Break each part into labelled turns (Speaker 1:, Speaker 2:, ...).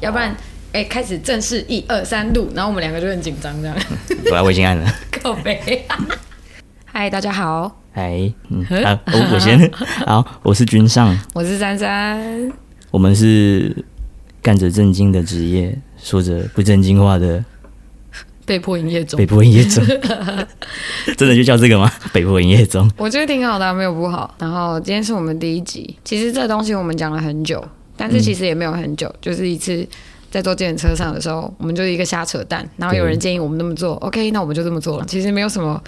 Speaker 1: 要不然，哎、欸，开始正式一二三录，然后我们两个就很紧张这样。
Speaker 2: 本来我已经按了。
Speaker 1: 靠北。嗨，大家好。
Speaker 2: 嗨，嗯，好、啊，我我先。好，我是君上，
Speaker 1: 我是珊珊。
Speaker 2: 我们是干着正经的职业，说着不正经话的。
Speaker 1: 被迫营业中，
Speaker 2: 被迫营业中，真的就叫这个吗？被迫营业中，
Speaker 1: 我觉得挺好的，没有不好。然后今天是我们第一集，其实这个东西我们讲了很久，但是其实也没有很久，嗯、就是一次在坐计程车上的时候，我们就是一个瞎扯淡，然后有人建议我们那么做，OK，那我们就这么做了。其实没有什么，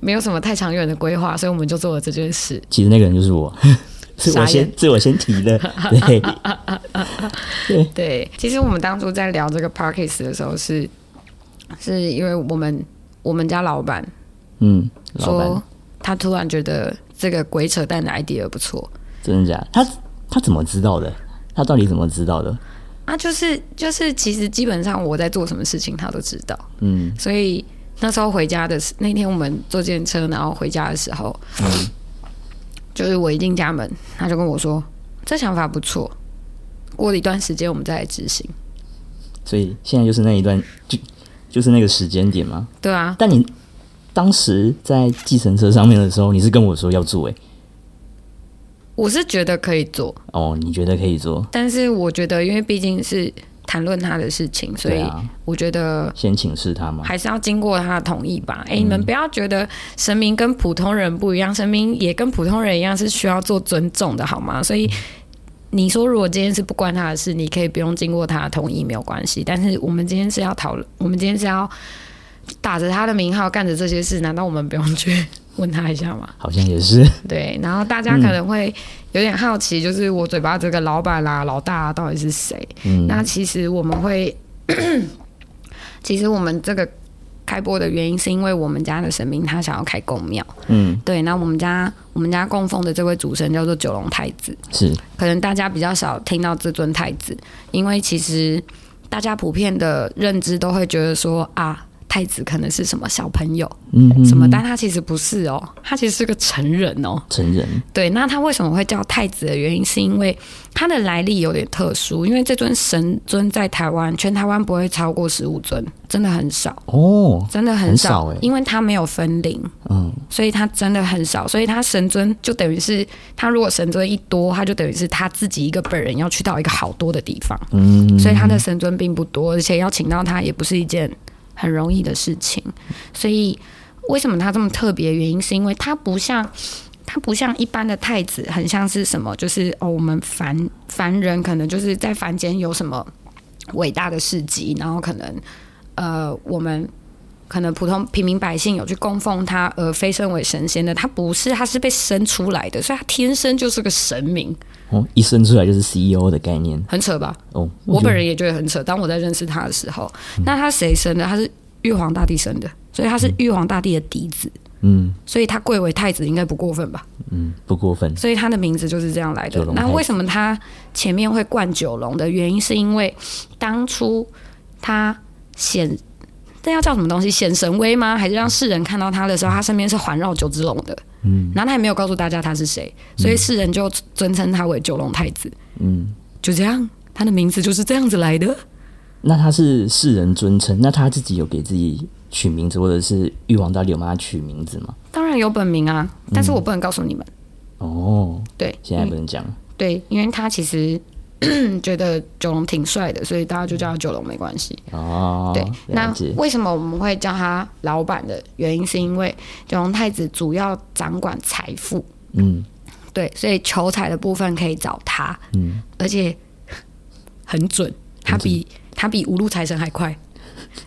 Speaker 1: 没有什么太长远的规划，所以我们就做了这件事。
Speaker 2: 其实那个人就是我，是我先，是我先提的，对，
Speaker 1: 对，对。其实我们当初在聊这个 Podcast 的时候是。是因为我们我们家老板，
Speaker 2: 嗯，
Speaker 1: 说他突然觉得这个鬼扯淡的 idea 不错，
Speaker 2: 真的假的？他他怎么知道的？他到底怎么知道的？
Speaker 1: 啊，就是就是，其实基本上我在做什么事情，他都知道。
Speaker 2: 嗯，
Speaker 1: 所以那时候回家的时，那天我们坐电车，然后回家的时候，嗯，就是我一进家门，他就跟我说，这想法不错，过了一段时间我们再来执行。
Speaker 2: 所以现在就是那一段就。就是那个时间点吗？
Speaker 1: 对啊。
Speaker 2: 但你当时在计程车上面的时候，你是跟我说要做诶。
Speaker 1: 我是觉得可以做。
Speaker 2: 哦，你觉得可以做？
Speaker 1: 但是我觉得，因为毕竟是谈论他的事情，所以我觉得
Speaker 2: 先请示他吗？
Speaker 1: 还是要经过他的同意吧。哎、嗯，你们不要觉得神明跟普通人不一样，神明也跟普通人一样是需要做尊重的，好吗？所以。你说，如果今天是不关他的事，你可以不用经过他的同意，没有关系。但是我们今天是要讨论，我们今天是要打着他的名号干着这些事，难道我们不用去问他一下嘛？
Speaker 2: 好像也是。对，
Speaker 1: 然后大家可能会有点好奇，就是我嘴巴这个老板啦、啊、老大、啊、到底是谁？嗯，那其实我们会，其实我们这个。开播的原因是因为我们家的神明他想要开公庙，
Speaker 2: 嗯，
Speaker 1: 对。那我们家我们家供奉的这位主神叫做九龙太子，
Speaker 2: 是。
Speaker 1: 可能大家比较少听到这尊太子，因为其实大家普遍的认知都会觉得说啊。太子可能是什么小朋友，
Speaker 2: 嗯
Speaker 1: 什么，但他其实不是哦，他其实是个成人哦，
Speaker 2: 成人。
Speaker 1: 对，那他为什么会叫太子的原因，是因为他的来历有点特殊，因为这尊神尊在台湾，全台湾不会超过十五尊，真的很少。
Speaker 2: 哦，
Speaker 1: 真的很少，
Speaker 2: 很少，
Speaker 1: 因为他没有分灵，
Speaker 2: 嗯，
Speaker 1: 所以他真的很少，所以他神尊就等于是他如果神尊一多，他就等于是他自己一个本人要去到一个好多的地方，
Speaker 2: 嗯。
Speaker 1: 所以他的神尊并不多，而且要请到他也不是一件。很容易的事情，所以为什么他这么特别？原因是因为他不像他不像一般的太子，很像是什么？就是哦，我们凡凡人可能就是在凡间有什么伟大的事迹，然后可能呃，我们可能普通平民百姓有去供奉他而飞升为神仙的，他不是，他是被生出来的，所以他天生就是个神明。
Speaker 2: 哦，一生出来就是 CEO 的概念，
Speaker 1: 很扯吧？
Speaker 2: 哦，
Speaker 1: 我，我本人也觉得很扯。当我在认识他的时候，嗯、那他谁生的？他是玉皇大帝生的，所以他是玉皇大帝的嫡子。
Speaker 2: 嗯，
Speaker 1: 所以他贵为太子应该不过分吧？
Speaker 2: 嗯，不过分。
Speaker 1: 所以他的名字就是这样来的。那为什么他前面会冠九龙的原因，是因为当初他显，这要叫什么东西？显神威吗？还是让世人看到他的时候，他身边是环绕九只龙的？
Speaker 2: 嗯，
Speaker 1: 然后他也没有告诉大家他是谁，所以世人就尊称他为九龙太子。
Speaker 2: 嗯，
Speaker 1: 就这样，他的名字就是这样子来的。
Speaker 2: 那他是世人尊称，那他自己有给自己取名字，或者是玉皇大帝有帮他取名字吗？
Speaker 1: 当然有本名啊，但是我不能告诉你们。
Speaker 2: 嗯、哦，
Speaker 1: 对，
Speaker 2: 现在不能讲。
Speaker 1: 对，因为他其实。觉得九龙挺帅的，所以大家就叫他九龙没关系。
Speaker 2: 哦，
Speaker 1: 对，那为什么我们会叫他老板的原因，是因为九龙太子主要掌管财富。
Speaker 2: 嗯，
Speaker 1: 对，所以求财的部分可以找他。
Speaker 2: 嗯，
Speaker 1: 而且很准，他比他比五路财神还快，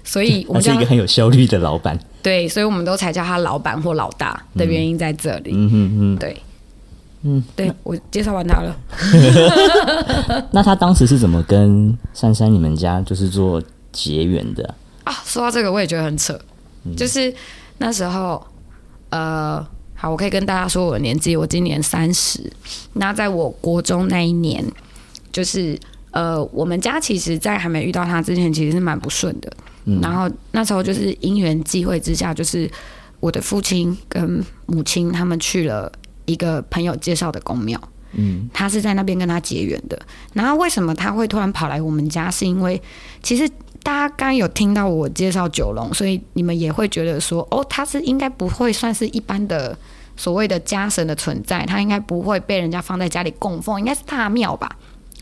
Speaker 1: 所以我们
Speaker 2: 是一个很有效率的老板。
Speaker 1: 对，所以我们都才叫他老板或老大的原因在这里。
Speaker 2: 嗯哼哼，
Speaker 1: 对。
Speaker 2: 嗯，
Speaker 1: 对，我介绍完他了。
Speaker 2: 那他当时是怎么跟珊珊你们家就是做结缘的
Speaker 1: 啊？说到这个，我也觉得很扯。嗯、就是那时候，呃，好，我可以跟大家说我的年纪，我今年三十。那在我国中那一年，就是呃，我们家其实，在还没遇到他之前，其实是蛮不顺的。嗯、然后那时候就是因缘际会之下，就是我的父亲跟母亲他们去了。一个朋友介绍的公庙，
Speaker 2: 嗯，
Speaker 1: 他是在那边跟他结缘的。然后为什么他会突然跑来我们家？是因为其实大家刚刚有听到我介绍九龙，所以你们也会觉得说，哦，他是应该不会算是一般的所谓的家神的存在，他应该不会被人家放在家里供奉，应该是大庙吧，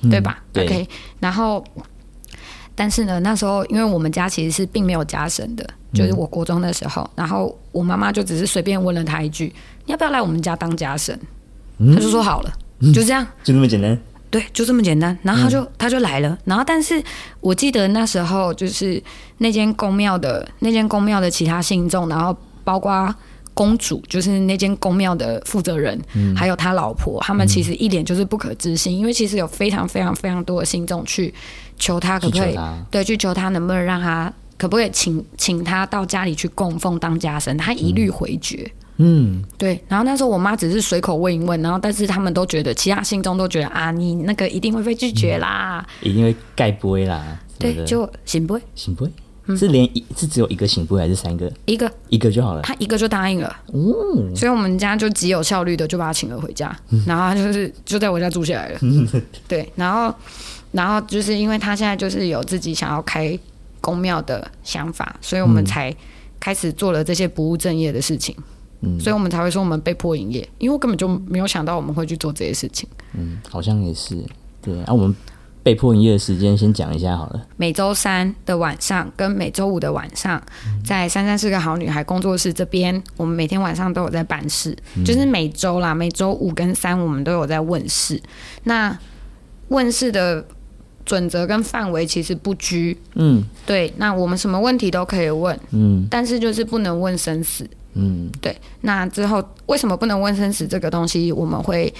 Speaker 1: 对吧？
Speaker 2: 嗯、对。
Speaker 1: OK，然后。但是呢，那时候因为我们家其实是并没有家神的，就是我国中的时候，嗯、然后我妈妈就只是随便问了他一句：“你要不要来我们家当家神？”嗯、他就说好了，就这样，
Speaker 2: 就这么简单。
Speaker 1: 对，就这么简单。然后他就、嗯、他就来了。然后，但是我记得那时候就是那间宫庙的那间宫庙的其他信众，然后包括。公主就是那间宫庙的负责人，嗯、还有他老婆，他们其实一脸就是不可置信，嗯、因为其实有非常非常非常多的信众去求他，可不可以？对，去求他能不能让他，可不可以请请他到家里去供奉当家神？他一律回绝。
Speaker 2: 嗯，
Speaker 1: 对。然后那时候我妈只是随口问一问，然后但是他们都觉得，其他信中都觉得啊，你那个一定会被拒绝啦，
Speaker 2: 嗯、一定会盖不会啦。
Speaker 1: 对，就行不会，
Speaker 2: 行不会。是连一是只有一个行不会还是三个？
Speaker 1: 一个
Speaker 2: 一个就好了。
Speaker 1: 他一个就答应了，
Speaker 2: 哦，
Speaker 1: 所以我们家就极有效率的就把他请了回家，嗯、然后他就是就在我家住下来了。对，然后然后就是因为他现在就是有自己想要开公庙的想法，所以我们才开始做了这些不务正业的事情。嗯，所以我们才会说我们被迫营业，因为我根本就没有想到我们会去做这些事情。
Speaker 2: 嗯，好像也是。对，啊，我们。被迫营业的时间先讲一下好了。
Speaker 1: 每周三的晚上跟每周五的晚上，在三三是个好女孩工作室这边，我们每天晚上都有在办事，嗯、就是每周啦，每周五跟三我们都有在问事。那问事的准则跟范围其实不拘，
Speaker 2: 嗯，
Speaker 1: 对。那我们什么问题都可以问，
Speaker 2: 嗯，
Speaker 1: 但是就是不能问生死，
Speaker 2: 嗯，
Speaker 1: 对。那之后为什么不能问生死这个东西，我们会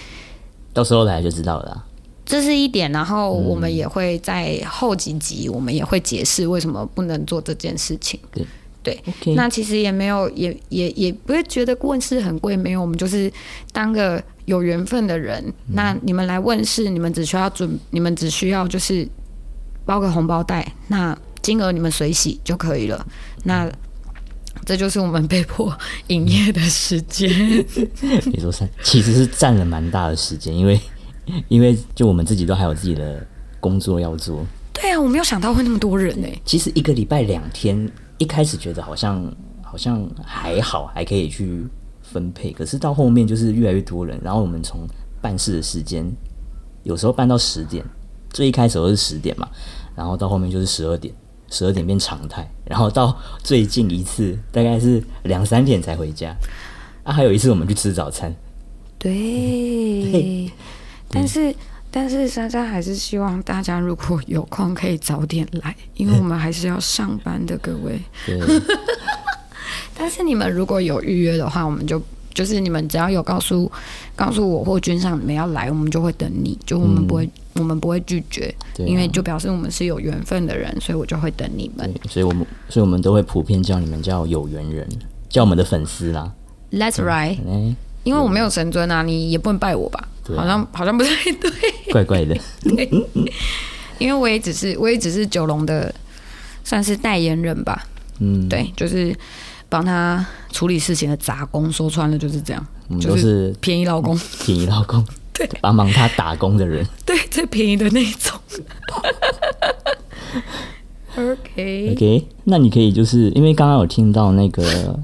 Speaker 2: 到时候来就知道了啦。
Speaker 1: 这是一点，然后我们也会在后几集，我们也会解释为什么不能做这件事情。
Speaker 2: 对，
Speaker 1: 对
Speaker 2: ，Okay.
Speaker 1: 那其实也没有，也也也不会觉得问世很贵，没有，我们就是当个有缘分的人。嗯、那你们来问世，你们只需要准，你们只需要就是包个红包袋，那金额你们随喜就可以了。那这就是我们被迫营业的时间。
Speaker 2: 你说三，其实是占了蛮大的时间，因为。因为就我们自己都还有自己的工作要做。
Speaker 1: 对啊，我没有想到会那么多人呢。
Speaker 2: 其实一个礼拜两天，一开始觉得好像好像还好，还可以去分配。可是到后面就是越来越多人，然后我们从办事的时间，有时候办到十点，最一开始都是十点嘛，然后到后面就是十二点，十二点变常态，然后到最近一次大概是两三点才回家。啊，还有一次我们去吃早餐。
Speaker 1: 对。对但是，但是珊珊还是希望大家如果有空可以早点来，因为我们还是要上班的，各位。
Speaker 2: 对。
Speaker 1: 但是你们如果有预约的话，我们就就是你们只要有告诉告诉我或君上你们要来，我们就会等你，就我们不会、嗯、我们不会拒
Speaker 2: 绝，
Speaker 1: 因为就表示我们是有缘分的人，所以我就会等你们。
Speaker 2: 所以我们所以我们都会普遍叫你们叫有缘人，叫我们的粉丝啦。
Speaker 1: That's right、嗯。因为我没有神尊啊，你也不能拜我吧？
Speaker 2: 啊、
Speaker 1: 好像好像不太对，
Speaker 2: 怪怪的。
Speaker 1: 对，因为我也只是我也只是九龙的算是代言人吧。
Speaker 2: 嗯，
Speaker 1: 对，就是帮他处理事情的杂工，说穿了就是这样。
Speaker 2: 我们都是
Speaker 1: 便宜老公，
Speaker 2: 便宜老公，
Speaker 1: 对，
Speaker 2: 帮忙他打工的人，
Speaker 1: 对，最便宜的那一种。OK
Speaker 2: OK，那你可以就是因为刚刚有听到那个。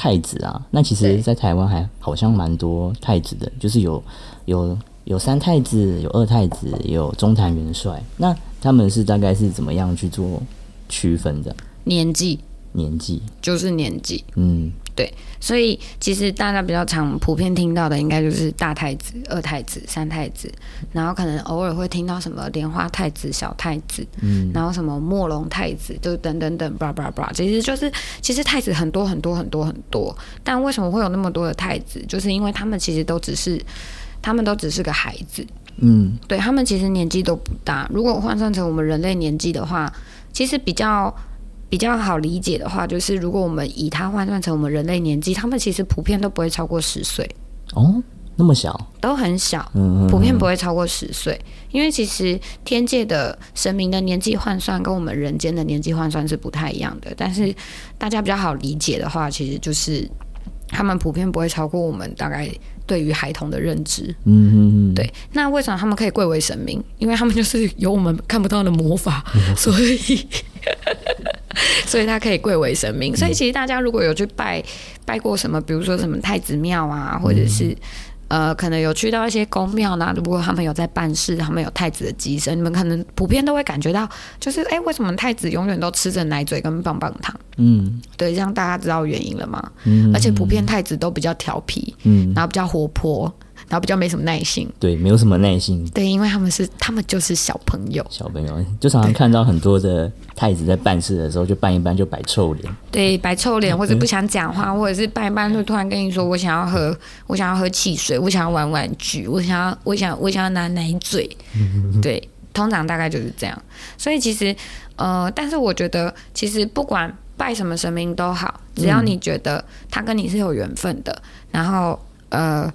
Speaker 2: 太子啊，那其实，在台湾还好像蛮多太子的，就是有有有三太子，有二太子，也有中坛元帅。那他们是大概是怎么样去做区分的？
Speaker 1: 年纪，
Speaker 2: 年纪
Speaker 1: 就是年纪，
Speaker 2: 嗯。
Speaker 1: 对，所以其实大家比较常普遍听到的，应该就是大太子、二太子、三太子，然后可能偶尔会听到什么莲花太子、小太子，
Speaker 2: 嗯，
Speaker 1: 然后什么墨龙太子，就等等等，叭叭叭，其实就是其实太子很多很多很多很多，但为什么会有那么多的太子？就是因为他们其实都只是，他们都只是个孩子，
Speaker 2: 嗯，
Speaker 1: 对，他们其实年纪都不大。如果换算成我们人类年纪的话，其实比较。比较好理解的话，就是如果我们以它换算成我们人类年纪，他们其实普遍都不会超过十岁
Speaker 2: 哦，那么小，
Speaker 1: 都很小，
Speaker 2: 嗯，
Speaker 1: 普遍不会超过十岁，因为其实天界的神明的年纪换算跟我们人间的年纪换算是不太一样的，但是大家比较好理解的话，其实就是他们普遍不会超过我们大概对于孩童的认知。
Speaker 2: 嗯嗯嗯，
Speaker 1: 对。那为什么他们可以贵为神明？因为他们就是有我们看不到的魔法，所以 所以他可以贵为神明。所以其实大家如果有去拜拜过什么，比如说什么太子庙啊，或者是。呃，可能有去到一些宫庙呢，如果他们有在办事，他们有太子的乩身，你们可能普遍都会感觉到，就是哎，为什么太子永远都吃着奶嘴跟棒棒糖？嗯，对，这样大家知道原因了吗？嗯，而且普遍太子都比较调皮，嗯，然后比较活泼。然后比较没什么耐心，
Speaker 2: 对，没有什么耐心，
Speaker 1: 对，因为他们是他们就是小朋友，
Speaker 2: 小朋友就常常看到很多的太子在办事的时候就办一办就摆臭脸，
Speaker 1: 对，摆臭脸或者不想讲话，或者是办一办就突然跟你说我想要喝，我想要喝汽水，我想要玩玩具，我想要我想我想要拿奶嘴，对，通常大概就是这样。所以其实呃，但是我觉得其实不管拜什么神明都好，只要你觉得他跟你是有缘分的，然后呃。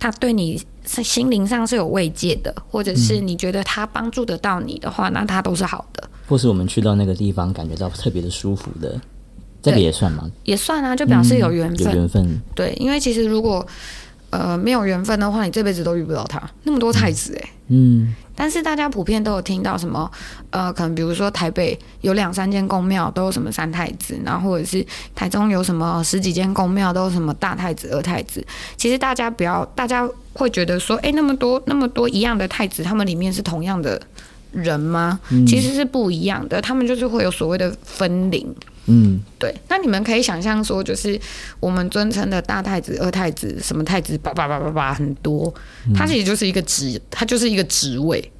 Speaker 1: 他对你心灵上是有慰藉的，或者是你觉得他帮助得到你的话，那他都是好的。
Speaker 2: 或是我们去到那个地方感觉到特别的舒服的，这个也算吗？
Speaker 1: 也算啊，就表示有缘分。
Speaker 2: 有缘分。
Speaker 1: 对，因为其实如果呃没有缘分的话，你这辈子都遇不到他。那么多太子哎，嗯。但是大家普遍都有听到什么？呃，可能比如说台北有两三间宫庙都有什么三太子，然后或者是台中有什么十几间宫庙都有什么大太子、二太子。其实大家不要，大家会觉得说，哎，那么多那么多一样的太子，他们里面是同样的人吗？嗯。其实是不一样的，他们就是会有所谓的分灵。嗯，对。那你们可以想象说，就是我们尊称的大太子、二太子、什么太子，叭叭叭叭叭很多，它其实就是一个职，它就是一个职位。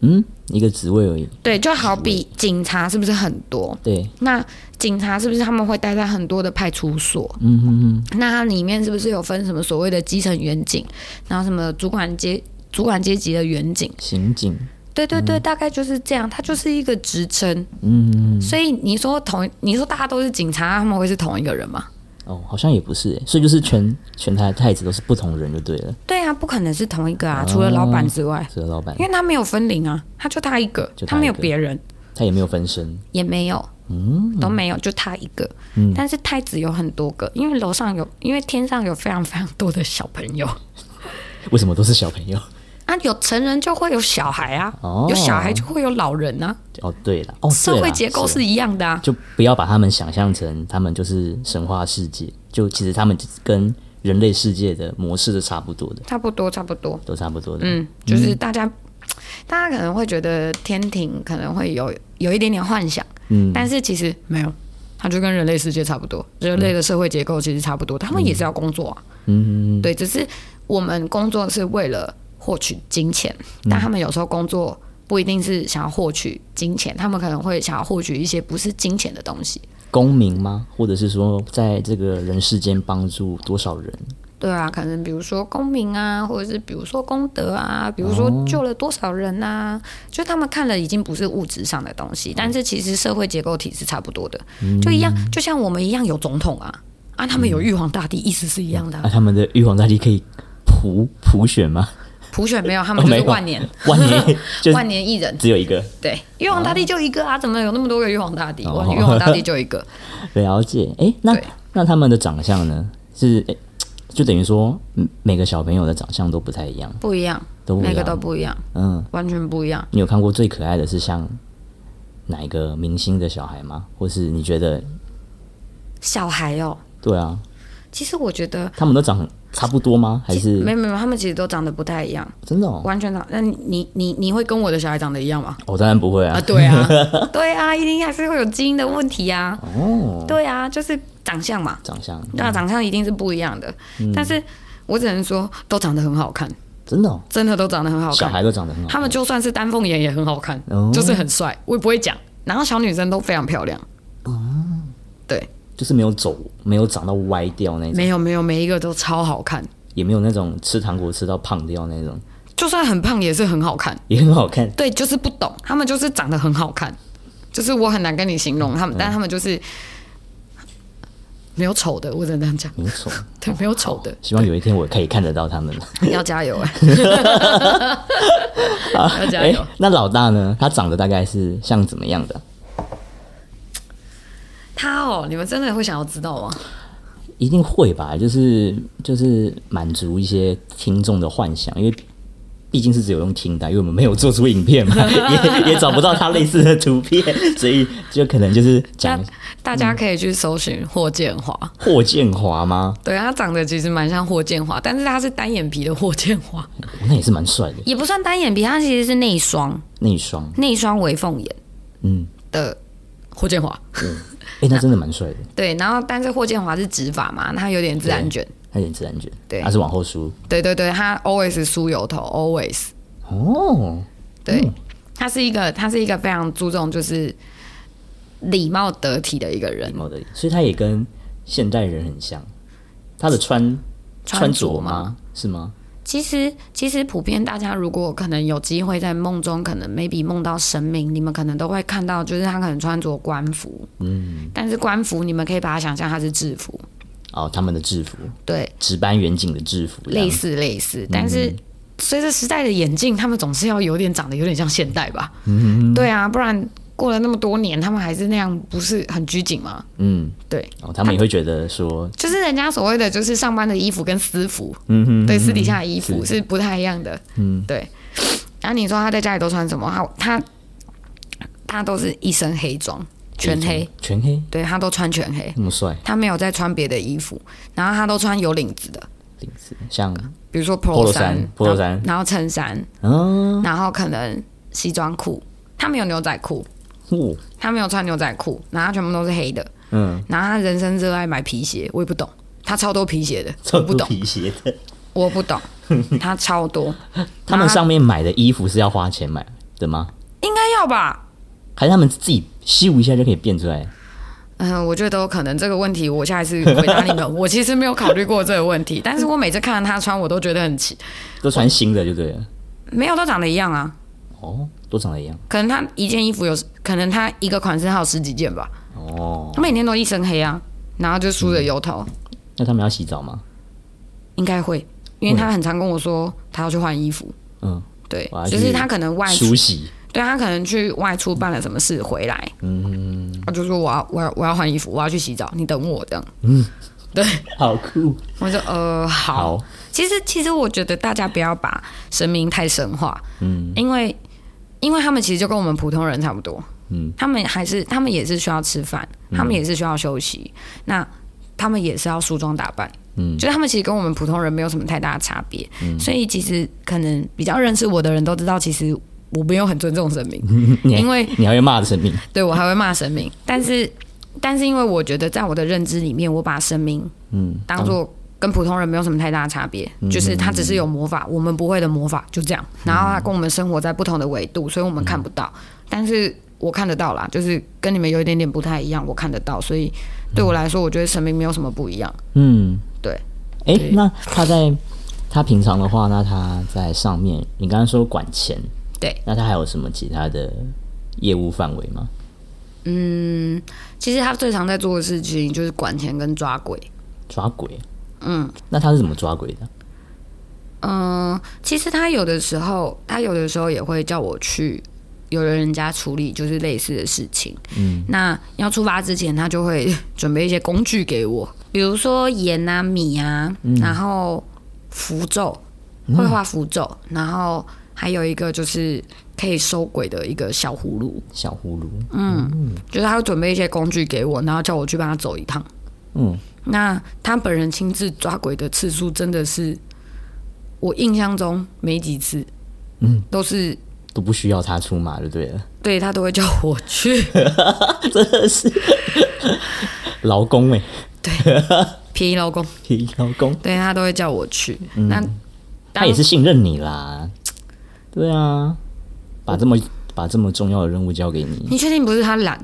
Speaker 2: 嗯，一个职位而已。
Speaker 1: 对，就好比警察是不是很多？对。那警察是不是他们会待在很多的派出所？嗯哼哼。那它里面是不是有分什么所谓的基层员警，然后什么主管阶主管阶级的员警、
Speaker 2: 刑警？
Speaker 1: 对对对，大概就是这样，它就是一个职称。嗯，所以你说同，你说大家都是警察，他们会是同一个人吗？
Speaker 2: 哦，好像也不是，所以就是全全台的太子都是不同人就对了。
Speaker 1: 对啊，不可能是同一个啊，除了老板之外，
Speaker 2: 除了老板，
Speaker 1: 因为他没有分灵啊，他就他一个，他没有别人，
Speaker 2: 他也没有分身，
Speaker 1: 也没有，嗯，都没有，就他一个。嗯，但是太子有很多个，因为楼上有，因为天上有非常非常多的小朋友。
Speaker 2: 为什么都是小朋友？
Speaker 1: 啊，有成人就会有小孩啊，哦、有小孩就会有老人啊。
Speaker 2: 哦，对了，哦，
Speaker 1: 社会结构是一样的啊。
Speaker 2: 就不要把他们想象成他们就是神话世界，就其实他们跟人类世界的模式是差不多的，
Speaker 1: 差不多，差不多，
Speaker 2: 都差不多的。
Speaker 1: 嗯，就是大家，嗯、大家可能会觉得天庭可能会有有一点点幻想，嗯，但是其实没有，它就跟人类世界差不多，人类的社会结构其实差不多，他们也是要工作啊，嗯，对，只是我们工作是为了。获取金钱，但他们有时候工作不一定是想要获取金钱，他们可能会想要获取一些不是金钱的东西。
Speaker 2: 功名吗？或者是说，在这个人世间帮助多少人？
Speaker 1: 对啊，可能比如说功名啊，或者是比如说功德啊，比如说救了多少人啊，哦、就他们看了已经不是物质上的东西，但是其实社会结构体是差不多的，嗯、就一样，就像我们一样有总统啊，啊，他们有玉皇大帝，意思是一样的、啊。那、
Speaker 2: 啊、他们的玉皇大帝可以普普选吗？
Speaker 1: 普选没有，他们就是万年，哦、万年，万年一人，
Speaker 2: 只有一个。
Speaker 1: 对，玉皇大帝就一个啊，怎么有那么多个玉皇大帝？哦、玉皇大帝就一个。
Speaker 2: 了解，哎、欸，那那他们的长相呢？是，就等于说，每个小朋友的长相都不太一样，
Speaker 1: 不一样，都每个都不一样，嗯，完全不一样。
Speaker 2: 你有看过最可爱的是像哪一个明星的小孩吗？或是你觉得
Speaker 1: 小孩哦？
Speaker 2: 对啊。
Speaker 1: 其实我觉得
Speaker 2: 他们都长差不多吗？还是
Speaker 1: 没有没有，他们其实都长得不太一样。
Speaker 2: 真的哦，
Speaker 1: 完全长。那你你你你会跟我的小孩长得一样吗？
Speaker 2: 我当然不会啊。
Speaker 1: 啊，对啊，对啊，一定还是会有基因的问题啊。哦，对啊，就是长相嘛，
Speaker 2: 长相，
Speaker 1: 那长相一定是不一样的。但是我只能说，都长得很好看。
Speaker 2: 真的，
Speaker 1: 真的都长得很好看。
Speaker 2: 小孩都长得很好看。
Speaker 1: 他们就算是丹凤眼也很好看，就是很帅。我也不会讲。然后小女生都非常漂亮。哦，对。
Speaker 2: 就是没有走，没有长到歪掉那种。
Speaker 1: 没有没有，每一个都超好看。
Speaker 2: 也没有那种吃糖果吃到胖掉那种。
Speaker 1: 就算很胖也是很好看，
Speaker 2: 也很好看。
Speaker 1: 对，就是不懂，他们就是长得很好看，就是我很难跟你形容他们，嗯、但他们就是没有丑的，我只能这样讲。
Speaker 2: 没有丑，
Speaker 1: 对，没有丑的。
Speaker 2: 希望有一天我可以看得到他们。
Speaker 1: 你 要加油啊！
Speaker 2: 要加油。那老大呢？他长得大概是像怎么样的？
Speaker 1: 他哦，你们真的会想要知道吗？
Speaker 2: 一定会吧，就是就是满足一些听众的幻想，因为毕竟是只有用听的，因为我们没有做出影片嘛，也也找不到他类似的图片，所以就可能就是讲，
Speaker 1: 大家可以去搜寻霍建华，
Speaker 2: 霍建华吗？
Speaker 1: 对，他长得其实蛮像霍建华，但是他是单眼皮的霍建华，
Speaker 2: 那也是蛮帅的，
Speaker 1: 也不算单眼皮，他其实是内双，
Speaker 2: 内双，
Speaker 1: 内双微凤眼，嗯。的霍建华。
Speaker 2: 嗯哎、欸，那真的蛮帅的。
Speaker 1: 对，然后但是霍建华是直发嘛，他有点自然卷，
Speaker 2: 他有点自然卷，
Speaker 1: 对，
Speaker 2: 他是往后梳。
Speaker 1: 对对对，他 always 梳油头，always。
Speaker 2: 哦，
Speaker 1: 对，嗯、他是一个他是一个非常注重就是礼貌得体的一个人，
Speaker 2: 礼貌得体，所以他也跟现代人很像。他的穿穿着吗？是吗？
Speaker 1: 其实，其实普遍大家如果可能有机会在梦中，可能 maybe 梦到神明，你们可能都会看到，就是他可能穿着官服，嗯，但是官服你们可以把它想象它是制服，
Speaker 2: 哦，他们的制服，
Speaker 1: 对，
Speaker 2: 值班员警的制服，
Speaker 1: 类似类似，但是随着时代的演进，他们总是要有点长得有点像现代吧，嗯，对啊，不然。过了那么多年，他们还是那样，不是很拘谨吗？嗯，对。
Speaker 2: 哦，他们也会觉得说，
Speaker 1: 就是人家所谓的就是上班的衣服跟私服，嗯哼，对，私底下的衣服是不太一样的。嗯，对。然后你说他在家里都穿什么？他他他都是一身黑装，全黑，
Speaker 2: 全黑。
Speaker 1: 对，他都穿全黑，
Speaker 2: 那么帅。
Speaker 1: 他没有再穿别的衣服，然后他都穿有领子的
Speaker 2: 领子，像
Speaker 1: 比如说 polo 衫
Speaker 2: ，polo 衫，
Speaker 1: 然后衬衫，嗯，然后可能西装裤，他没有牛仔裤。他没有穿牛仔裤，然后他全部都是黑的。嗯，然后他人生热爱买皮鞋，我也不懂，他超多皮鞋的，
Speaker 2: 我不懂皮鞋的，
Speaker 1: 我不懂，他超多。
Speaker 2: 他们上面买的衣服是要花钱买的吗？
Speaker 1: 应该要吧？
Speaker 2: 还是他们自己修一下就可以变出来？
Speaker 1: 嗯，我觉得都有可能。这个问题我下一次回答你们。我其实没有考虑过这个问题，但是我每次看到他穿，我都觉得很奇。
Speaker 2: 都穿新的就对了，
Speaker 1: 没有，都长得一样啊。
Speaker 2: 哦。都长得一样，
Speaker 1: 可能他一件衣服有，可能他一个款式还有十几件吧。哦，他每天都一身黑啊，然后就梳着油头。
Speaker 2: 嗯、那他们要洗澡吗？
Speaker 1: 应该会，因为他很常跟我说他要去换衣服。嗯，对，就是他可能外出，
Speaker 2: 洗
Speaker 1: 对他可能去外出办了什么事回来，嗯，他就说我要我要我要换衣服，我要去洗澡，你等我这样。嗯，对，
Speaker 2: 好酷。
Speaker 1: 我说呃好，好，其实其实我觉得大家不要把神明太神化，嗯，因为。因为他们其实就跟我们普通人差不多，嗯，他们还是他们也是需要吃饭，他们也是需要休息，嗯、那他们也是要梳妆打扮，嗯，就他们其实跟我们普通人没有什么太大的差别，嗯，所以其实可能比较认识我的人都知道，其实我没有很尊重神明，
Speaker 2: 你
Speaker 1: 因为
Speaker 2: 你还会骂神明，
Speaker 1: 对我还会骂神明，但是但是因为我觉得在我的认知里面，我把神明嗯当做。跟普通人没有什么太大差别，就是他只是有魔法，我们不会的魔法，就这样。然后他跟我们生活在不同的维度，所以我们看不到。但是我看得到啦，就是跟你们有一点点不太一样，我看得到。所以对我来说，我觉得神明没有什么不一样。嗯，对。
Speaker 2: 哎、欸，那他在他平常的话，那他在上面，你刚刚说管钱，
Speaker 1: 对，
Speaker 2: 那他还有什么其他的业务范围吗？
Speaker 1: 嗯，其实他最常在做的事情就是管钱跟抓鬼，
Speaker 2: 抓鬼。嗯，那他是怎么抓鬼的？
Speaker 1: 嗯，其实他有的时候，他有的时候也会叫我去有人家处理，就是类似的事情。嗯，那要出发之前，他就会 准备一些工具给我，比如说盐啊、米啊，嗯、然后符咒，会画符咒，然后还有一个就是可以收鬼的一个小葫芦。
Speaker 2: 小葫芦，
Speaker 1: 嗯，嗯就是他会准备一些工具给我，然后叫我去帮他走一趟。嗯。那他本人亲自抓鬼的次数真的是，我印象中没几次，嗯，都是
Speaker 2: 都不需要他出马就对了，
Speaker 1: 对他都会叫我去，
Speaker 2: 真的是。劳工哎，
Speaker 1: 对，便宜劳工，
Speaker 2: 便宜劳工，
Speaker 1: 对他都会叫我去，嗯、那
Speaker 2: 他也是信任你啦，对啊，把这么把这么重要的任务交给你，
Speaker 1: 你确定不是他懒？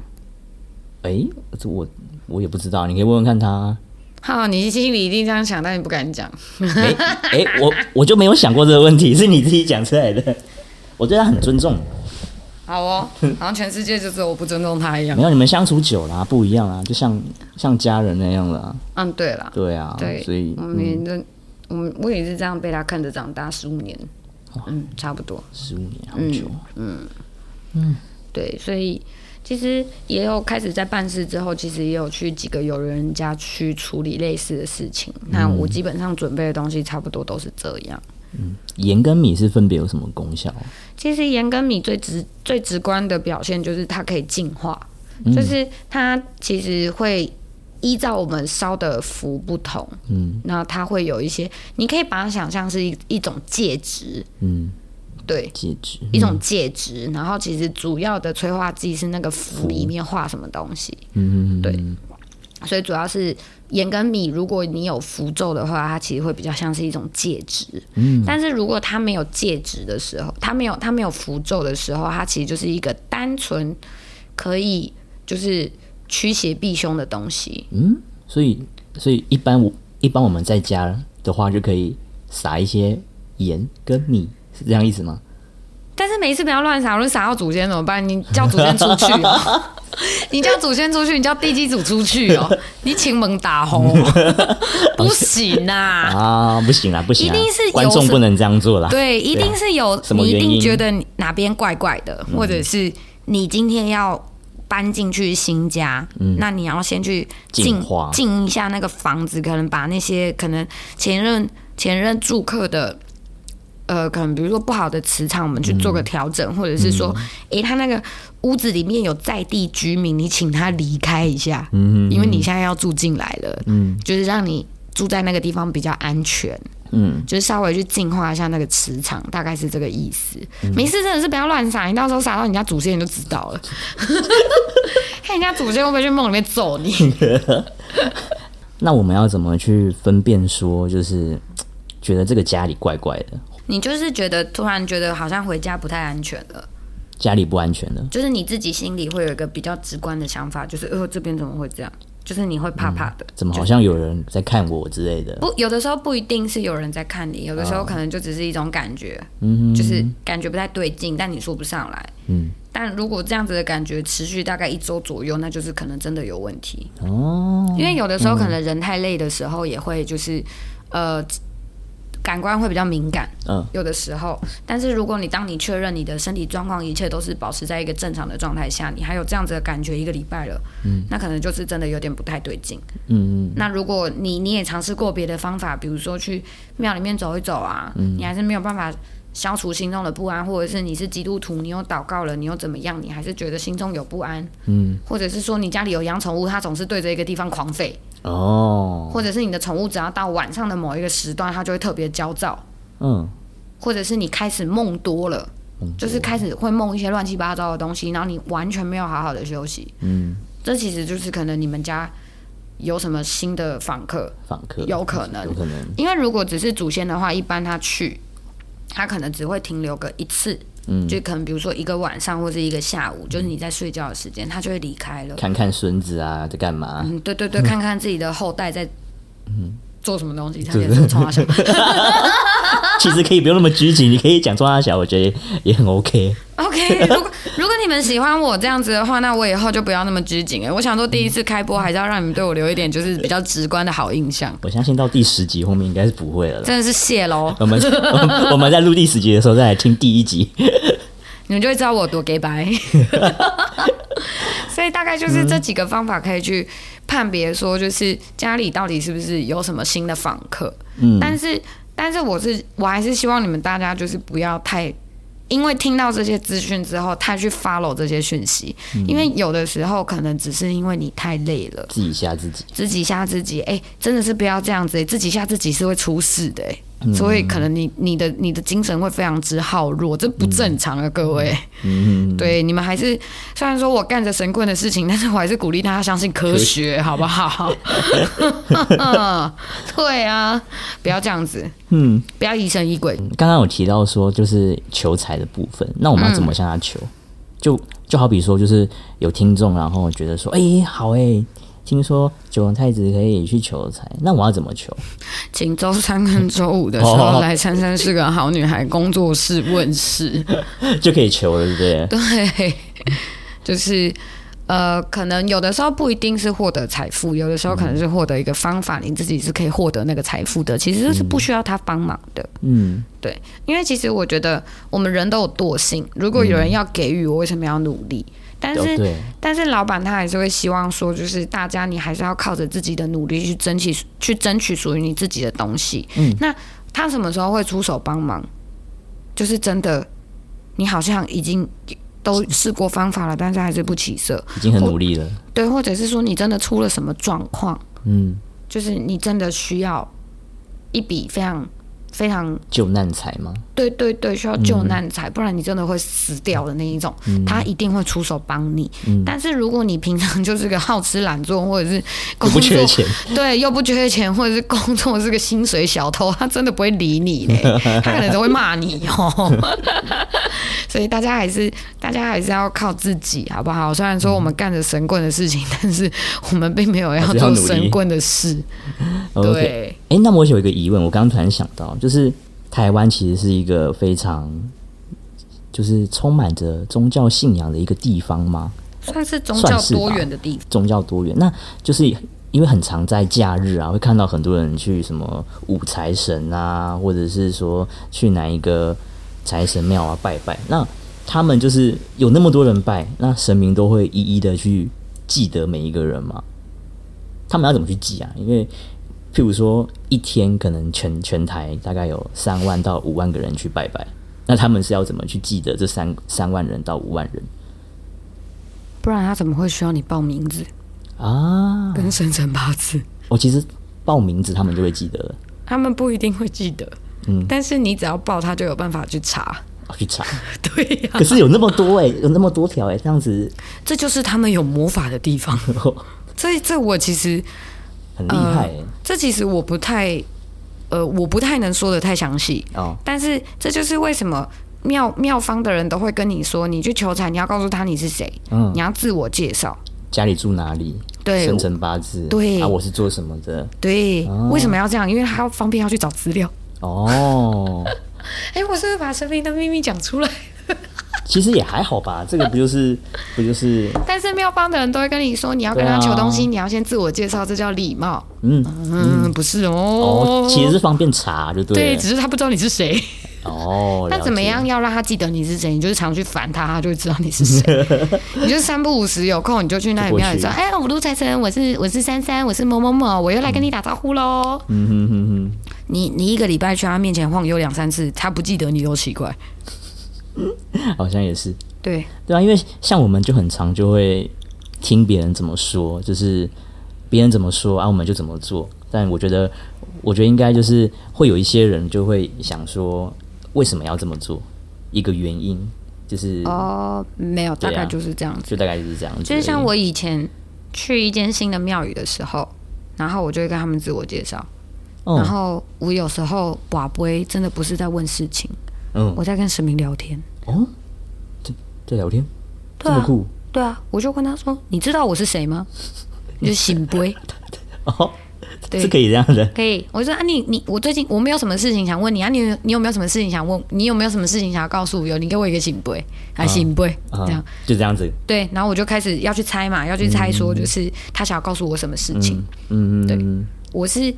Speaker 2: 哎、欸，这我我也不知道，你可以问问看他。
Speaker 1: 好，你心里一定这样想，但你不敢讲。
Speaker 2: 哎哎、欸欸，我我就没有想过这个问题，是你自己讲出来的。我对他很尊重。
Speaker 1: 好哦，好像全世界就只有我不尊重他一样。
Speaker 2: 没有，你们相处久了、啊、不一样啊，就像像家人那样了。
Speaker 1: 嗯，对了。
Speaker 2: 对啊，对，所以
Speaker 1: 我们这我们我也是这样被他看着长大十五年。嗯，差不多。
Speaker 2: 十五年，好久。
Speaker 1: 嗯嗯，嗯对，所以。其实也有开始在办事之后，其实也有去几个友人家去处理类似的事情。嗯、那我基本上准备的东西差不多都是这样。
Speaker 2: 嗯，盐跟米是分别有什么功效？
Speaker 1: 其实盐跟米最直最直观的表现就是它可以净化，嗯、就是它其实会依照我们烧的符不同，嗯，那它会有一些，你可以把它想象是一一种介质，嗯。对，
Speaker 2: 介质
Speaker 1: 一种介质，嗯、然后其实主要的催化剂是那个符里面画什么东西，嗯，对，所以主要是盐跟米，如果你有符咒的话，它其实会比较像是一种介质，嗯，但是如果它没有介质的时候，它没有它没有符咒的时候，它其实就是一个单纯可以就是驱邪避凶的东西，
Speaker 2: 嗯，所以所以一般我一般我们在家的话就可以撒一些盐跟米。是这样意思吗？
Speaker 1: 但是每一次不要乱撒，如果撒到祖先怎么办？你叫祖先出去哦，你叫祖先出去，你叫地基主出去哦，你请门打红，不行啊！
Speaker 2: 啊，不行啊，不行！
Speaker 1: 一定是
Speaker 2: 观众不能这样做啦。
Speaker 1: 对，一定是有你一定觉得哪边怪怪的，或者是你今天要搬进去新家，那你要先去净化净一下那个房子，可能把那些可能前任前任住客的。呃，可能比如说不好的磁场，我们去做个调整，嗯、或者是说，诶、嗯欸，他那个屋子里面有在地居民，你请他离开一下，嗯，因为你现在要住进来了，嗯，就是让你住在那个地方比较安全，嗯，就是稍微去净化一下那个磁场，大概是这个意思。嗯、没事，真的是不要乱撒，你到时候撒到你家祖先你就知道了，看人家祖先会不会去梦里面揍你？
Speaker 2: 那我们要怎么去分辨说，就是觉得这个家里怪怪的？
Speaker 1: 你就是觉得突然觉得好像回家不太安全了，
Speaker 2: 家里不安全了，
Speaker 1: 就是你自己心里会有一个比较直观的想法，就是呃这边怎么会这样？就是你会怕怕的，
Speaker 2: 嗯、怎么好像有人在看我之类的？
Speaker 1: 不，有的时候不一定是有人在看你，有的时候可能就只是一种感觉，嗯、哦，就是感觉不太对劲，但你说不上来，嗯。但如果这样子的感觉持续大概一周左右，那就是可能真的有问题哦。因为有的时候可能人太累的时候，也会就是、嗯、呃。感官会比较敏感，嗯，有的时候。但是如果你当你确认你的身体状况一切都是保持在一个正常的状态下，你还有这样子的感觉一个礼拜了，嗯，那可能就是真的有点不太对劲，嗯嗯。那如果你你也尝试过别的方法，比如说去庙里面走一走啊，嗯，你还是没有办法消除心中的不安，或者是你是基督徒，你又祷告了，你又怎么样，你还是觉得心中有不安，嗯，或者是说你家里有养宠物，它总是对着一个地方狂吠。哦，或者是你的宠物只要到晚上的某一个时段，它就会特别焦躁。嗯，或者是你开始梦多了，就是开始会梦一些乱七八糟的东西，然后你完全没有好好的休息。嗯，这其实就是可能你们家有什么新的访客，
Speaker 2: 访客
Speaker 1: 有可能，
Speaker 2: 有可能。
Speaker 1: 因为如果只是祖先的话，一般他去，他可能只会停留个一次。嗯，就可能比如说一个晚上或者一个下午，就是你在睡觉的时间，他就会离开了。
Speaker 2: 看看孙子啊，在干嘛？
Speaker 1: 嗯，对对对，看看自己的后代在嗯做什么东西。他也是冲他笑，
Speaker 2: 其实可以不用那么拘谨，你可以讲冲他小，我觉得也很 OK。
Speaker 1: OK，如果如果你们喜欢我这样子的话，那我以后就不要那么拘谨。哎，我想说第一次开播还是要让你们对我留一点就是比较直观的好印象。
Speaker 2: 我相信到第十集后面应该是不会了。
Speaker 1: 真的是谢喽。
Speaker 2: 我们我们在录第十集的时候再来听第一集，
Speaker 1: 你们就会知道我多给白。所以大概就是这几个方法可以去判别说，就是家里到底是不是有什么新的访客。嗯，但是但是我是我还是希望你们大家就是不要太。因为听到这些资讯之后，他去 follow 这些讯息，嗯、因为有的时候可能只是因为你太累了，
Speaker 2: 自己吓自己，
Speaker 1: 自己吓自己，哎、欸，真的是不要这样子、欸，自己吓自己是会出事的、欸，嗯、所以可能你你的你的精神会非常之耗弱，这不正常啊，各位，嗯，对，你们还是虽然说我干着神棍的事情，但是我还是鼓励大家相信科学，好不好？对啊，不要这样子，嗯，不要疑神疑鬼。
Speaker 2: 刚刚有提到说就是求财的部分，那我们要怎么向他求？嗯、就就好比说，就是有听众然后觉得说，哎、欸，好哎、欸。听说九皇太子可以去求财，那我要怎么求？
Speaker 1: 请周三跟周五的时候来珊珊是个好女孩工作室问世，
Speaker 2: 就可以求了，对不对？
Speaker 1: 对，就是呃，可能有的时候不一定是获得财富，有的时候可能是获得一个方法，你自己是可以获得那个财富的。其实是不需要他帮忙的。嗯，对，因为其实我觉得我们人都有惰性，如果有人要给予我，为什么要努力？但是、
Speaker 2: 哦、
Speaker 1: 但是老板他还是会希望说，就是大家你还是要靠着自己的努力去争取，去争取属于你自己的东西。嗯，那他什么时候会出手帮忙？就是真的，你好像已经都试过方法了，但是还是不起色，
Speaker 2: 已经很努力了。
Speaker 1: 对，或者是说你真的出了什么状况？嗯，就是你真的需要一笔非常。非常
Speaker 2: 救难财吗？
Speaker 1: 对对对，需要救难财，嗯、不然你真的会死掉的那一种。嗯、他一定会出手帮你。嗯、但是如果你平常就是个好吃懒做，或者是工作
Speaker 2: 不缺钱，
Speaker 1: 对，又不缺钱，或者是工作是个薪水小偷，他真的不会理你嘞，他可能都会骂你哦。所以大家还是大家还是要靠自己，好不好？虽然说我们干着神棍的事情，嗯、但是我们并没有要做神棍的事。对。
Speaker 2: 哎、欸，那么我有一个疑问，我刚刚突然想到。就是台湾其实是一个非常，就是充满着宗教信仰的一个地方吗？
Speaker 1: 算是宗教多元的地方。
Speaker 2: 宗教多元，那就是因为很常在假日啊，会看到很多人去什么五财神啊，或者是说去哪一个财神庙啊拜拜。那他们就是有那么多人拜，那神明都会一一的去记得每一个人吗？他们要怎么去记啊？因为譬如说，一天可能全全台大概有三万到五万个人去拜拜，那他们是要怎么去记得这三三万人到五万人？
Speaker 1: 不然他怎么会需要你报名字啊？跟生辰八字？
Speaker 2: 我、哦、其实报名字他们就会记得了，
Speaker 1: 他们不一定会记得，嗯，但是你只要报，他就有办法去查，
Speaker 2: 哦、去查。
Speaker 1: 对呀、啊，
Speaker 2: 可是有那么多哎，有那么多条哎，这样子，
Speaker 1: 这就是他们有魔法的地方。这这我其实。
Speaker 2: 很厉害、
Speaker 1: 呃，这其实我不太，呃，我不太能说的太详细哦。但是这就是为什么庙庙方的人都会跟你说，你去求财，你要告诉他你是谁，嗯，你要自我介绍，
Speaker 2: 家里住哪里，
Speaker 1: 对，
Speaker 2: 生辰八字，
Speaker 1: 对，
Speaker 2: 啊，我是做什么的，
Speaker 1: 对，哦、为什么要这样？因为他要方便要去找资料。哦，哎、欸，我是不是把神明的秘密讲出来？
Speaker 2: 其实也还好吧，这个不就是不就是？
Speaker 1: 但是庙方的人都会跟你说，你要跟他求东西，啊、你要先自我介绍，这叫礼貌。嗯嗯，不是哦，
Speaker 2: 哦，其实是方便查，就对。
Speaker 1: 对，只是他不知道你是谁。哦，那怎么样要让他记得你是谁？你就是常去烦他，他就会知道你是谁。你就三不五时有空，你就去那里庙里说：“哎，五路财神，我是我是珊珊，我是某某某，我又来跟你打招呼喽。”嗯哼哼哼，你你一个礼拜去他面前晃悠两三次，他不记得你都奇怪。
Speaker 2: 好像也是，
Speaker 1: 对
Speaker 2: 对啊，因为像我们就很常就会听别人怎么说，就是别人怎么说啊，我们就怎么做。但我觉得，我觉得应该就是会有一些人就会想说，为什么要这么做？一个原因就是
Speaker 1: 哦，没有，大概就是这样子，
Speaker 2: 就大概就是这样子。
Speaker 1: 就是像我以前去一间新的庙宇的时候，然后我就会跟他们自我介绍，哦、然后我有时候寡杯真的不是在问事情。嗯，我在跟神明聊天哦，
Speaker 2: 在在聊天，
Speaker 1: 对啊，
Speaker 2: 这么酷，
Speaker 1: 对啊，我就跟他说：“你知道我是谁吗？” 你就圣杯
Speaker 2: 哦，对，是可以这样的，
Speaker 1: 可以。我就说啊，你你我最近我没有什么事情想问你啊，你你有没有什么事情想问？你有没有什么事情想要告诉我？有，你给我一个醒杯，啊，圣杯，这样
Speaker 2: 就这样子。
Speaker 1: 对，然后我就开始要去猜嘛，要去猜说就是他想要告诉我什么事情。嗯嗯，对，我是。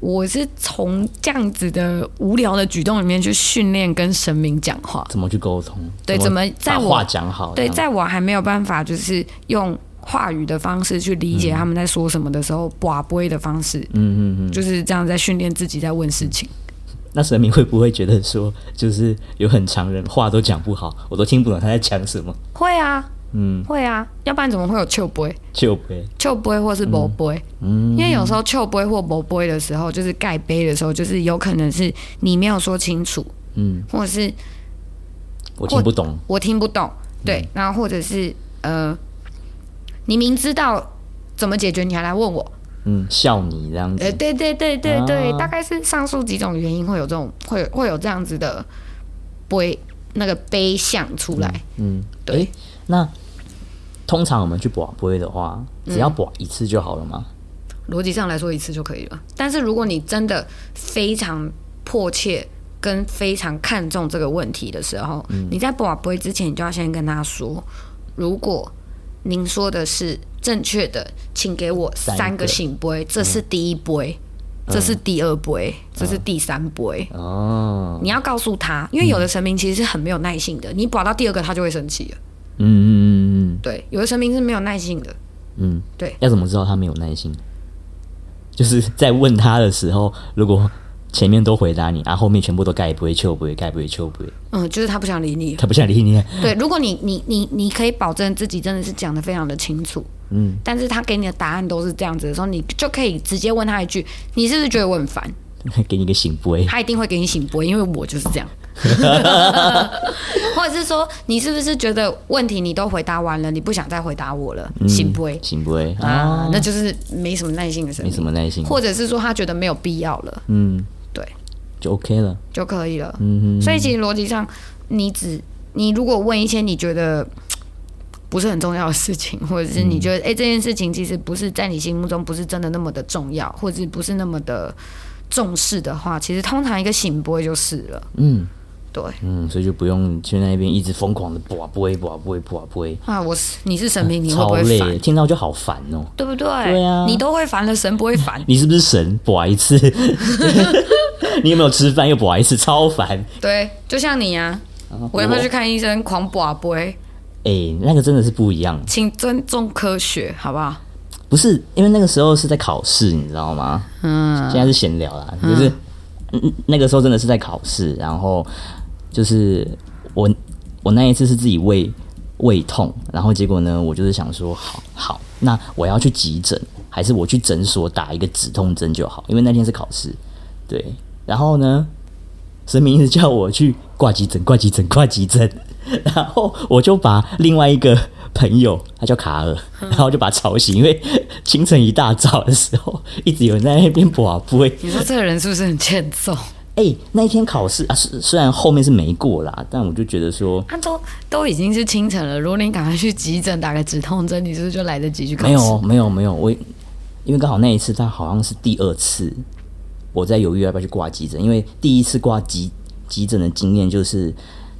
Speaker 1: 我是从这样子的无聊的举动里面去训练跟神明讲话，
Speaker 2: 怎么去沟通？
Speaker 1: 对，怎么在我
Speaker 2: 话讲好？
Speaker 1: 对，在我还没有办法就是用话语的方式去理解他们在说什么的时候，寡杯的方式，嗯嗯嗯，就是这样在训练自己在问事情。
Speaker 2: 那神明会不会觉得说，就是有很常人话都讲不好，我都听不懂他在讲什么？
Speaker 1: 会啊。嗯，会啊，要不然怎么会有笑杯？
Speaker 2: 笑杯，
Speaker 1: 笑杯或是薄杯？嗯，因为有时候笑杯或薄杯的时候，就是盖杯的时候，就是有可能是你没有说清楚，嗯，或者是
Speaker 2: 我听不懂，
Speaker 1: 我听不懂，对，嗯、然后或者是呃，你明知道怎么解决，你还来问我，
Speaker 2: 嗯，笑你这样子，
Speaker 1: 呃，对对对对对，啊、大概是上述几种原因会有这种会会有这样子的杯那个杯相出来，嗯，嗯。对。欸那通常我们去跋杯的话，只要卜一次就好了吗？嗯，逻辑上来说，一次就可以了。但是如果你真的非常迫切跟非常看重这个问题的时候，嗯，你在跋杯之前，你就要先跟他说：如果您说的是正确的，请给我三个醒杯，这是第一杯，嗯，这是第二杯，嗯，这是第三杯。哦，你要告诉他，因为有的神明其实是很没有耐性的，你保到第二个，他就会生气了。
Speaker 2: 嗯嗯嗯嗯，
Speaker 1: 对，有的神明是没有耐性的。
Speaker 2: 嗯，
Speaker 1: 对。
Speaker 2: 要怎么知道他没有耐性？就是在问他的时候，如果前面都回答你，然、啊、后后面全部都盖不会、求不会、盖不会、求不会。
Speaker 1: 嗯，就是他不想理你，
Speaker 2: 他不想理你。
Speaker 1: 对，如果你你你你可以保证自己真的是讲的非常的清楚，嗯，但是他给你的答案都是这样子的时候，你就可以直接问他一句：“你是不是觉得我很烦？”
Speaker 2: 给你个醒杯，
Speaker 1: 他一定会给你醒杯，因为我就是这样。或者是说，你是不是觉得问题你都回答完了，你不想再回答我了？醒杯，
Speaker 2: 醒杯
Speaker 1: 啊，啊，那就是没什么耐心的事，
Speaker 2: 没什么耐心。
Speaker 1: 或者是说，他觉得没有必要了，
Speaker 2: 嗯，
Speaker 1: 对，
Speaker 2: 就 OK 了，
Speaker 1: 就可以了。
Speaker 2: 嗯哼，
Speaker 1: 所以其实逻辑上，你只你如果问一些你觉得 不是很重要的事情，或者是你觉得哎、这件事情其实不是在你心目中不是真的那么的重要，或者不是那么的。重视的话，其实通常一个醒不会就是了。嗯，对，
Speaker 2: 嗯，所以就不用去那边一直疯狂的播啊播一播啊播一播啊播。
Speaker 1: 啊，我是你是神明，你会不会
Speaker 2: 超累？听到就好烦哦，
Speaker 1: 对不对？
Speaker 2: 对啊，
Speaker 1: 你都会烦了，神不会烦。
Speaker 2: 你是不是神？播一次，你有没有吃饭？又不好意思，超烦。
Speaker 1: 对，就像你呀、啊，我要不要去看医生？狂补啊播。
Speaker 2: 哎、欸，那个真的是不一样。
Speaker 1: 请尊重科学，好不好？
Speaker 2: 不是，因为那个时候是在考试，你知道吗？嗯，现在是闲聊啦，就是、嗯、那个时候真的是在考试，然后就是我我那一次是自己胃胃痛，然后结果呢，我就是想说，好好，那我要去急诊，还是我去诊所打一个止痛针就好？因为那天是考试，对，然后呢，神明一直叫我去挂急诊，挂急诊，挂急诊，然后我就把另外一个。朋友，他叫卡尔，然后就把他吵醒，因为清晨一大早的时候，一直有人在那边播播。
Speaker 1: 你说这个人是不是很欠揍？
Speaker 2: 哎、欸，那一天考试啊，虽虽然后面是没过啦，但我就觉得说，
Speaker 1: 他都都已经是清晨了，如果你赶快去急诊打个止痛针，你是不是就来得及去考试？
Speaker 2: 没有，没有，没有，我因为刚好那一次他好像是第二次，我在犹豫要不要去挂急诊，因为第一次挂急急诊的经验就是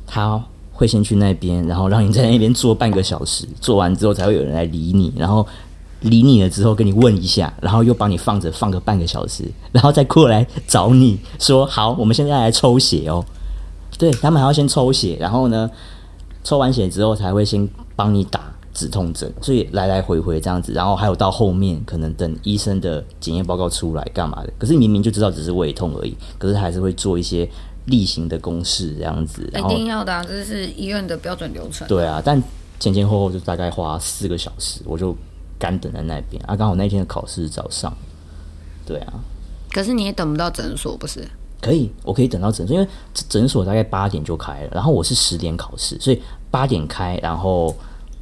Speaker 2: 他。会先去那边，然后让你在那边坐半个小时，坐完之后才会有人来理你，然后理你了之后跟你问一下，然后又帮你放着放个半个小时，然后再过来找你说好，我们现在来抽血哦。对，他们还要先抽血，然后呢，抽完血之后才会先帮你打止痛针，所以来来回回这样子，然后还有到后面可能等医生的检验报告出来干嘛的，可是明明就知道只是胃痛而已，可是还是会做一些。例行的公事这样子，
Speaker 1: 一定要的啊，这是医院的标准流程。
Speaker 2: 对啊，但前前后后就大概花四个小时，我就干等在那边啊。刚好那天的考试是早上，对啊。
Speaker 1: 可是你也等不到诊所，不是？
Speaker 2: 可以，我可以等到诊所，因为诊所大概八点就开了，然后我是十点考试，所以八点开，然后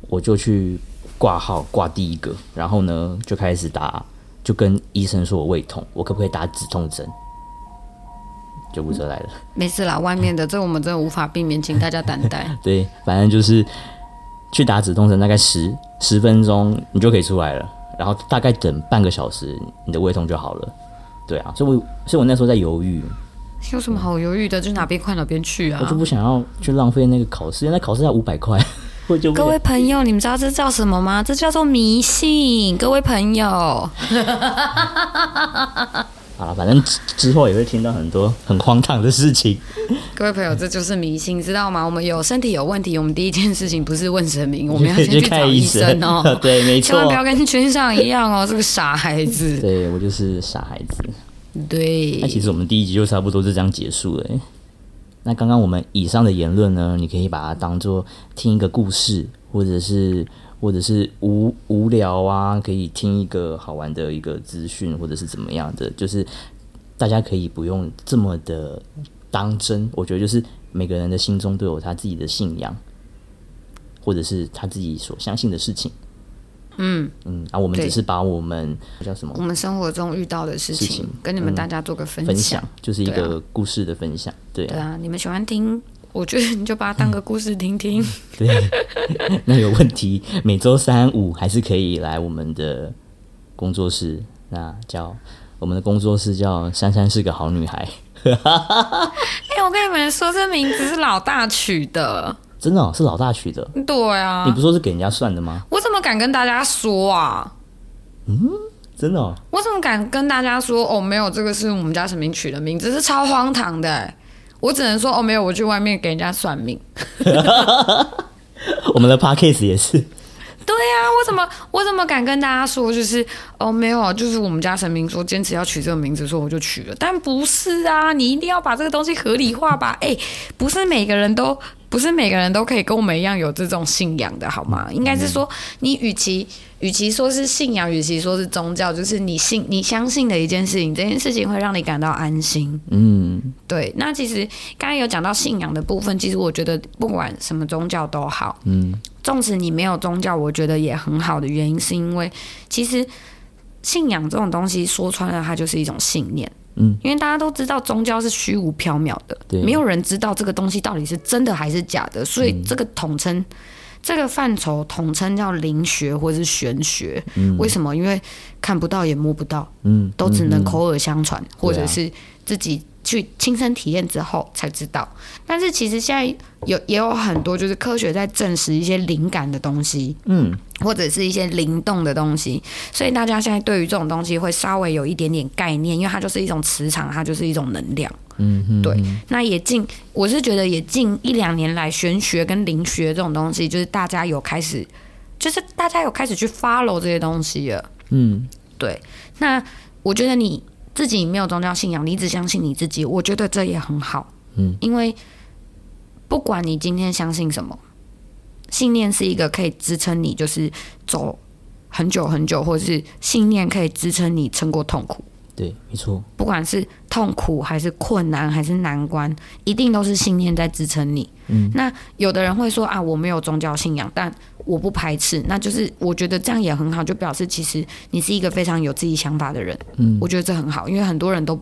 Speaker 2: 我就去挂号挂第一个，然后呢就开始打，就跟医生说我胃痛，我可不可以打止痛针？救护车来了，
Speaker 1: 没事啦，外面的这我们真的无法避免，请大家担待。
Speaker 2: 对，反正就是去打止痛针，大概十十分钟你就可以出来了，然后大概等半个小时，你的胃痛就好了。对啊，所以我所以我那时候在犹豫，
Speaker 1: 有什么好犹豫的？就哪边快哪边去啊！
Speaker 2: 我就不想要去浪费那个考试，因为那考试要五百块。
Speaker 1: 各位朋友，你们知道这叫什么吗？这叫做迷信。各位朋友。
Speaker 2: 好了，反正之后也会听到很多很荒唐的事情。
Speaker 1: 各位朋友，这就是迷信，知道吗？我们有身体有问题，我们第一件事情不是问神明，我们要先去找医生哦。
Speaker 2: 对，没错，
Speaker 1: 千万不要跟群上一样哦，是个傻孩子。
Speaker 2: 对，我就是傻孩子。
Speaker 1: 对，
Speaker 2: 那其实我们第一集就差不多是这样结束了。那刚刚我们以上的言论呢，你可以把它当做听一个故事，或者是。或者是无无聊啊，可以听一个好玩的一个资讯，或者是怎么样的，就是大家可以不用这么的当真。我觉得就是每个人的心中都有他自己的信仰，或者是他自己所相信的事情。嗯嗯，啊，我们只是把我们叫什么？
Speaker 1: 我们生活中遇到的事情，事情跟你们大家做个分享，
Speaker 2: 嗯、分享就是一个故事的分享。对啊，
Speaker 1: 对啊，你们喜欢听？我觉得你就把它当个故事听听。嗯、
Speaker 2: 对，那有问题，每周三五还是可以来我们的工作室。那叫我们的工作室叫珊珊是个好女孩。哎、
Speaker 1: 欸，我跟你们说，这名字是老大取的。
Speaker 2: 真的、哦、是老大取的？
Speaker 1: 对啊。
Speaker 2: 你不说是给人家算的吗？
Speaker 1: 我怎么敢跟大家说啊？
Speaker 2: 嗯，真的、哦。
Speaker 1: 我怎么敢跟大家说？哦，没有，这个是我们家神明取的名字，是超荒唐的。我只能说哦，没有，我去外面给人家算命。
Speaker 2: 我们的 Podcast 也是。
Speaker 1: 对呀、啊，我怎么我怎么敢跟大家说，就是哦没有，就是我们家神明说坚持要取这个名字，说我就取了。但不是啊，你一定要把这个东西合理化吧？哎，不是每个人都不是每个人都可以跟我们一样有这种信仰的好吗？应该是说，你与其与其说是信仰，与其说是宗教，就是你信你相信的一件事情，这件事情会让你感到安心。嗯，对。那其实刚刚有讲到信仰的部分，其实我觉得不管什么宗教都好，嗯。纵使你没有宗教，我觉得也很好的原因，是因为其实信仰这种东西说穿了，它就是一种信念。嗯，因为大家都知道宗教是虚无缥缈的，对，没有人知道这个东西到底是真的还是假的，所以这个统称、嗯、这个范畴统称叫灵学或是玄学。嗯，为什么？因为看不到也摸不到，嗯，都只能口耳相传，嗯、或者是自己。去亲身体验之后才知道，但是其实现在有也有很多就是科学在证实一些灵感的东西，嗯，或者是一些灵动的东西，所以大家现在对于这种东西会稍微有一点点概念，因为它就是一种磁场，它就是一种能量，嗯哼，对。那也近，我是觉得也近一两年来，玄学跟灵学这种东西，就是大家有开始，就是大家有开始去 follow 这些东西了，嗯，对。那我觉得你。自己没有宗教信仰，你只相信你自己，我觉得这也很好。嗯，因为不管你今天相信什么，信念是一个可以支撑你，就是走很久很久，或者是信念可以支撑你撑过痛苦。
Speaker 2: 对，没错。
Speaker 1: 不管是痛苦还是困难还是难关，一定都是信念在支撑你。嗯，那有的人会说啊，我没有宗教信仰，但我不排斥。那就是我觉得这样也很好，就表示其实你是一个非常有自己想法的人。嗯，我觉得这很好，因为很多人都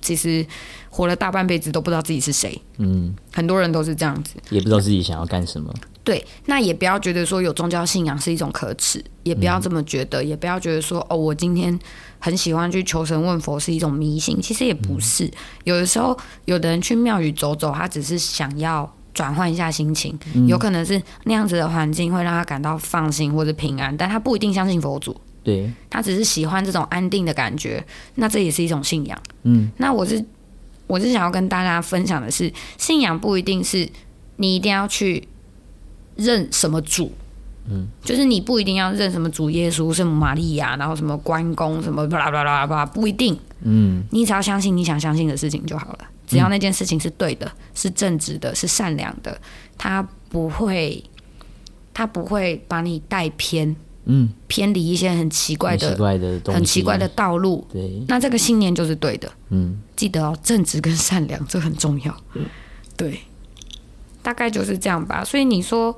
Speaker 1: 其实活了大半辈子都不知道自己是谁。嗯，很多人都是这样子，
Speaker 2: 也不知道自己想要干什么。
Speaker 1: 对，那也不要觉得说有宗教信仰是一种可耻，也不要这么觉得，嗯、也不要觉得说哦，我今天。很喜欢去求神问佛是一种迷信，其实也不是。有的时候，有的人去庙宇走走，他只是想要转换一下心情，有可能是那样子的环境会让他感到放心或者平安，但他不一定相信佛祖。
Speaker 2: 对，
Speaker 1: 他只是喜欢这种安定的感觉，那这也是一种信仰。嗯，那我是我是想要跟大家分享的是，信仰不一定是你一定要去认什么主。嗯，就是你不一定要认什么主耶稣、圣母玛利亚，然后什么关公什么巴拉巴拉巴拉，不一定。嗯，你只要相信你想相信的事情就好了。只要那件事情是对的、是正直的、是善良的，他不会，他不会把你带偏。嗯，偏离一些很奇怪的、很奇怪的、很奇怪的道路。对，那这个信念就是对的。嗯，记得哦，正直跟善良这很重要。对，大概就是这样吧。所以你说。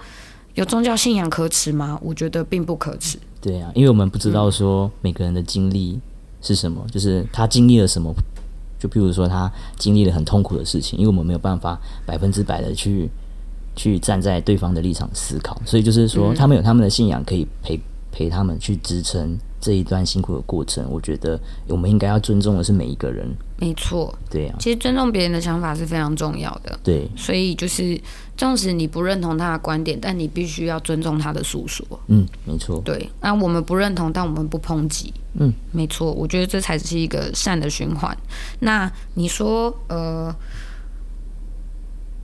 Speaker 1: 有宗教信仰可耻吗？我觉得并不可耻。
Speaker 2: 对啊，因为我们不知道说每个人的经历是什么，嗯、就是他经历了什么。就譬如说他经历了很痛苦的事情，因为我们没有办法百分之百的去去站在对方的立场思考，所以就是说他们有他们的信仰可以陪陪他们去支撑这一段辛苦的过程。我觉得我们应该要尊重的是每一个人。
Speaker 1: 没错，
Speaker 2: 对啊，
Speaker 1: 其实尊重别人的想法是非常重要的。
Speaker 2: 对，
Speaker 1: 所以就是。纵使你不认同他的观点，但你必须要尊重他的诉说。
Speaker 2: 嗯，没错。
Speaker 1: 对，那我们不认同，但我们不抨击。嗯，没错。我觉得这才是一个善的循环。那你说，呃，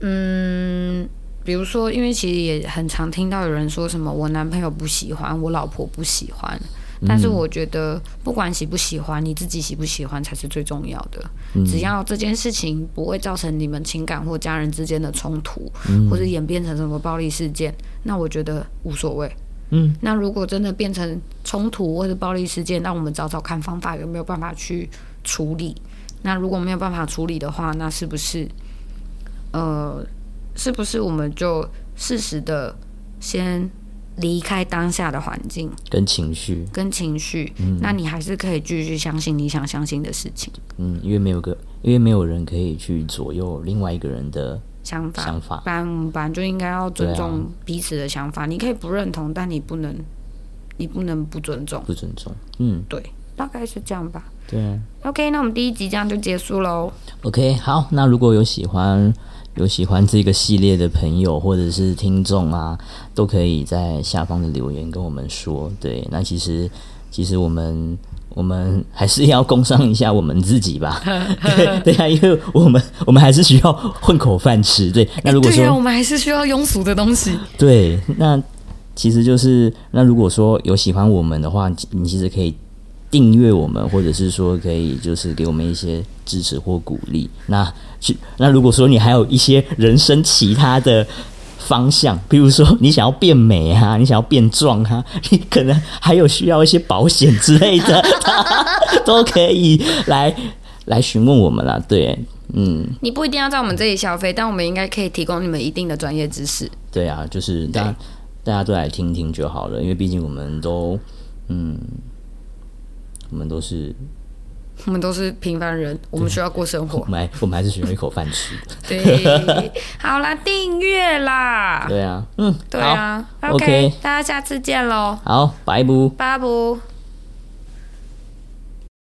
Speaker 1: 嗯，比如说，因为其实也很常听到有人说什么，我男朋友不喜欢，我老婆不喜欢。但是我觉得，不管喜不喜欢，你自己喜不喜欢才是最重要的。只要这件事情不会造成你们情感或家人之间的冲突，或者演变成什么暴力事件，那我觉得无所谓。嗯，那如果真的变成冲突或者暴力事件，那我们找找看方法有没有办法去处理。那如果没有办法处理的话，那是不是，呃，是不是我们就适时的先。离开当下的环境
Speaker 2: 跟情绪，
Speaker 1: 跟情绪，嗯，那你还是可以继续相信你想相信的事情。
Speaker 2: 嗯，因为没有个，因为没有人可以去左右另外一个人的
Speaker 1: 想法。
Speaker 2: 想法，
Speaker 1: 不然，不然就应该要尊重彼此的想法。啊，你可以不认同，但你不能，你不能不尊重。
Speaker 2: 不尊重，嗯，
Speaker 1: 对，大概是这样吧。
Speaker 2: 对啊。
Speaker 1: OK，那我们第一集这样就结束喽。
Speaker 2: OK，好，那如果有喜欢。有喜欢这个系列的朋友或者是听众啊，都可以在下方的留言跟我们说。对，那其实其实我们我们还是要工商一下我们自己吧。对对啊，因为我们我们还是需要混口饭吃。对，那如果说、
Speaker 1: 欸、我们还是需要庸俗的东西。
Speaker 2: 对，那其实就是那如果说有喜欢我们的话，你其实可以。订阅我们，或者是说可以就是给我们一些支持或鼓励。那去那如果说你还有一些人生其他的方向，比如说你想要变美啊，你想要变壮啊，你可能还有需要一些保险之类的，都可以来来询问我们啦。对，嗯，
Speaker 1: 你不一定要在我们这里消费，但我们应该可以提供你们一定的专业知识。
Speaker 2: 对啊，就是大家大家都来听听就好了，因为毕竟我们都嗯。我们都是，
Speaker 1: 我们都是平凡人，我们需要过生活。
Speaker 2: 我们还我们还是需要一口饭吃。
Speaker 1: 对，好啦，订阅啦。
Speaker 2: 对啊，嗯，
Speaker 1: 对啊。OK，大家下次见喽。
Speaker 2: 好，拜不，
Speaker 1: 拜不。